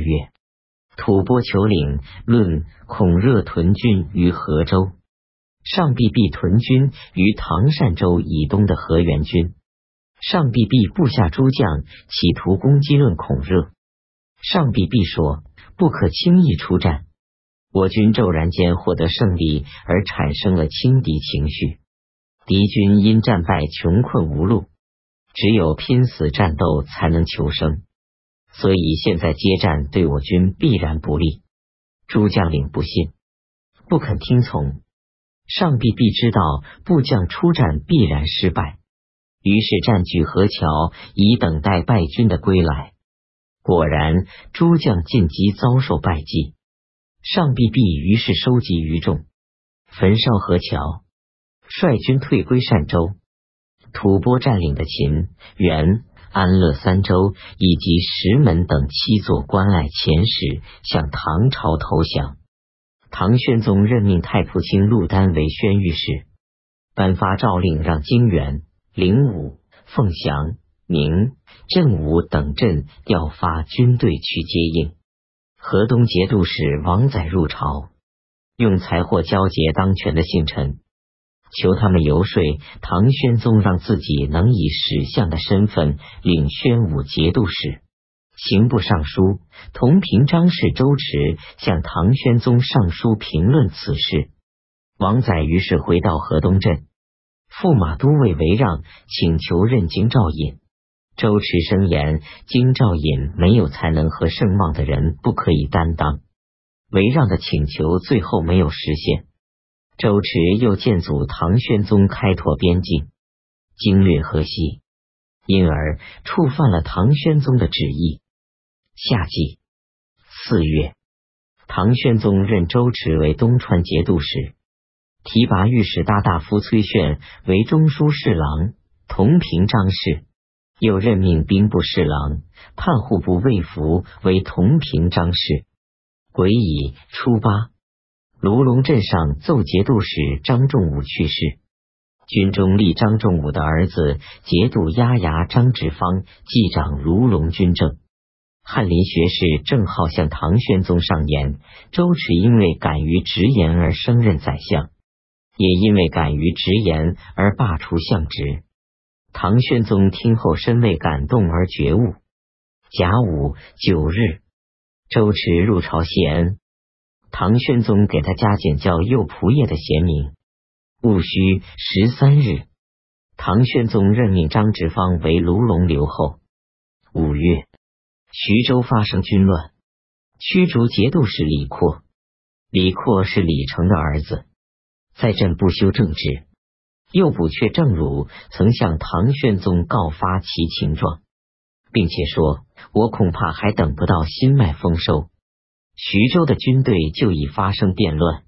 月，吐蕃酋领论孔热屯军于河州，上必必屯军于唐善州以东的河源军。上必必部下诸将企图攻击论孔热，上必必说不可轻易出战。我军骤然间获得胜利，而产生了轻敌情绪。敌军因战败穷困无路，只有拼死战斗才能求生。所以现在接战对我军必然不利。诸将领不信，不肯听从。上必必知道部将出战必然失败，于是占据河桥，以等待败军的归来。果然，诸将进击遭受败绩。上必必于是收集余众，焚烧河桥，率军退归善州。吐蕃占领的秦、元、安乐三州以及石门等七座关隘遣使向唐朝投降。唐玄宗任命太仆卿陆丹为宣谕使，颁发诏令，让荆远、灵武、凤翔、宁、镇武等镇调发军队去接应。河东节度使王载入朝，用财货交结当权的姓陈，求他们游说唐宣宗，让自己能以史相的身份领宣武节度使。刑部尚书同平章事周驰向唐宣宗上书评论此事。王载于是回到河东镇，驸马都尉韦让请求任京兆尹。周驰声言，京兆尹没有才能和声望的人，不可以担当。韦让的请求最后没有实现。周驰又建祖唐宣宗开拓边境，经略河西，因而触犯了唐宣宗的旨意。夏季四月，唐宣宗任周驰为东川节度使，提拔御史大大夫崔铉为中书侍郎，同平章事。又任命兵部侍郎、判户部尉俘为同平章事。癸乙初八，卢龙镇上奏节度使张仲武去世，军中立张仲武的儿子节度押牙张直方继掌卢龙军政。翰林学士郑浩向唐玄宗上言：周驰因为敢于直言而升任宰相，也因为敢于直言而罢除相职。唐玄宗听后深为感动而觉悟。甲午九日，周驰入朝谢恩，唐玄宗给他加减叫右仆射的贤名。戊戌十三日，唐玄宗任命张直方为卢龙留后。五月，徐州发生军乱，驱逐节度使李阔。李阔是李成的儿子，在镇不修正治。右补阙郑汝曾向唐玄宗告发其情状，并且说：“我恐怕还等不到新麦丰收，徐州的军队就已发生变乱，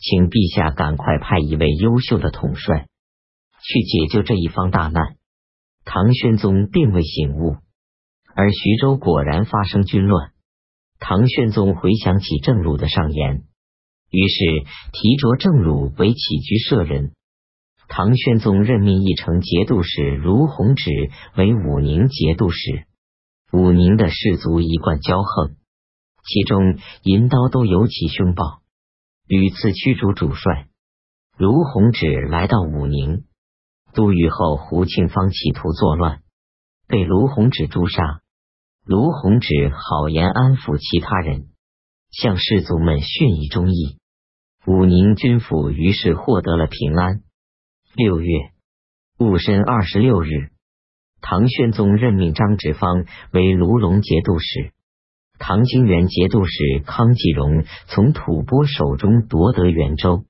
请陛下赶快派一位优秀的统帅去解救这一方大难。”唐玄宗并未醒悟，而徐州果然发生军乱。唐玄宗回想起郑汝的上言，于是提擢郑汝为起居舍人。唐玄宗任命义城节度使卢弘止为武宁节度使。武宁的士族一贯骄横，其中银刀都尤其凶暴，屡次驱逐主帅。卢弘止来到武宁都虞后，胡庆芳企图作乱，被卢弘止诛杀。卢弘止好言安抚其他人，向士族们训以忠义。武宁军府于是获得了平安。六月戊申二十六日，唐宣宗任命张直方为卢龙节度使。唐金元节度使康继荣从吐蕃手中夺得元州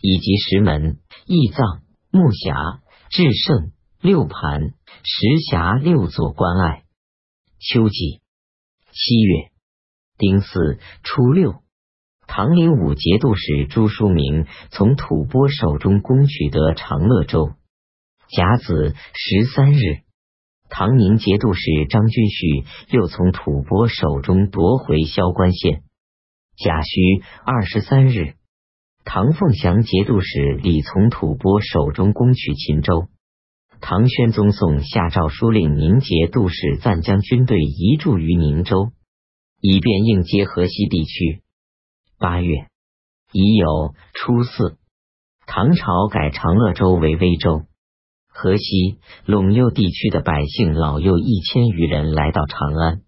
以及石门、义藏、木匣、至圣、六盘、石峡六座关隘。秋季七月丁巳初六。唐灵武节度使朱书明从吐蕃手中攻取得长乐州。甲子十三日，唐宁节度使张君胥又从吐蕃手中夺回萧关县。甲戌二十三日，唐凤祥节度使李从吐蕃手中攻取秦州。唐宣宗送下诏书令宁节度使暂将军队移驻于宁州。以便应接河西地区。八月乙酉初四，唐朝改长乐州为威州。河西、陇右地区的百姓老幼一千余人来到长安。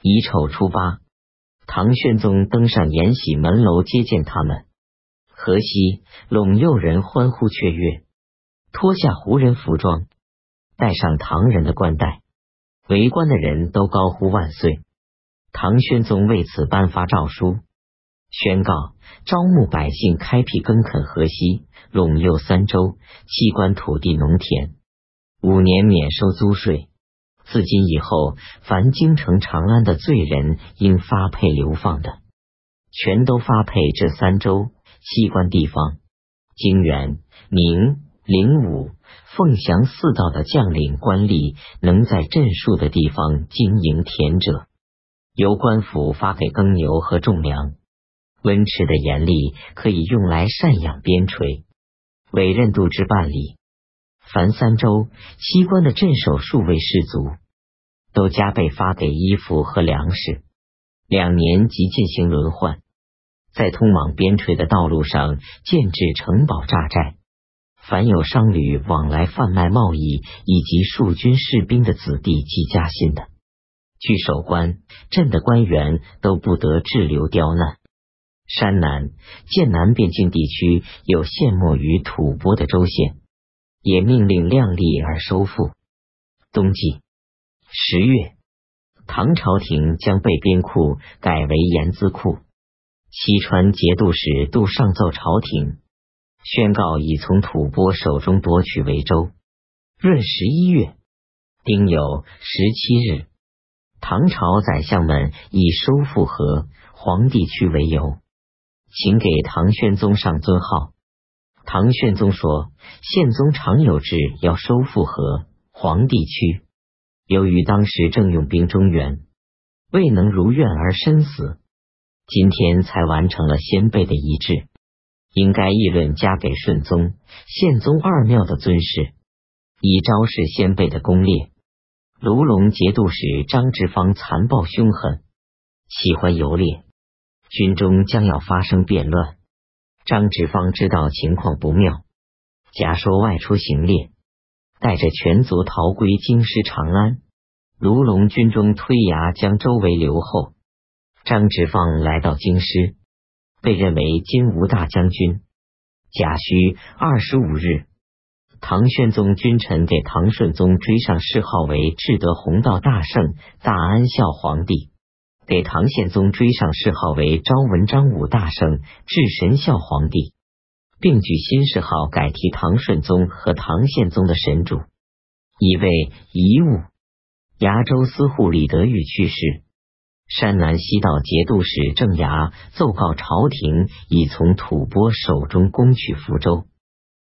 乙丑初八，唐玄宗登上延禧门楼接见他们。河西、陇右人欢呼雀跃，脱下胡人服装，戴上唐人的冠带，围观的人都高呼万岁。唐玄宗为此颁发诏书，宣告招募百姓开辟耕垦河西、陇右三州，弃官土地农田，五年免收租税。自今以后，凡京城长安的罪人，应发配流放的，全都发配这三州西关地方。京原、宁、灵武、凤翔四道的将领官吏，能在镇戍的地方经营田者，由官府发给耕牛和种粮。温池的严厉，可以用来赡养边陲，委任度之办理。凡三州西关的镇守数位士卒，都加倍发给衣服和粮食，两年即进行轮换，在通往边陲的道路上建置城堡栅寨。凡有商旅往来贩卖贸易以及戍军士兵的子弟及家信的，据守关镇的官员都不得滞留刁难。山南、剑南边境地区有陷没于吐蕃的州县。也命令量力而收复。冬季十月，唐朝廷将备边库改为盐资库。西川节度使杜上奏朝廷，宣告已从吐蕃手中夺取维州。闰十一月丁酉十七日，唐朝宰相们以收复和黄地区为由，请给唐玄宗上尊号。唐玄宗说：“宪宗常有志要收复河黄地区，由于当时正用兵中原，未能如愿而身死。今天才完成了先辈的遗志，应该议论加给顺宗、宪宗二庙的尊事，以昭示先辈的功烈。”卢龙节度使张之芳残暴凶狠，喜欢游猎，军中将要发生变乱。张志芳知道情况不妙，假说外出行猎，带着全族逃归京师长安。卢龙军中推牙将周围留后，张志芳来到京师，被认为金吾大将军。甲戌二十五日，唐玄宗君臣给唐顺宗追上谥号为至德弘道大圣大安孝皇帝。给唐宪宗追上谥号为昭文章武大圣至神孝皇帝，并举新谥号改提唐顺宗和唐宪宗的神主。一位遗物，崖州司户李德裕去世，山南西道节度使郑牙奏告朝廷，已从吐蕃手中攻取福州。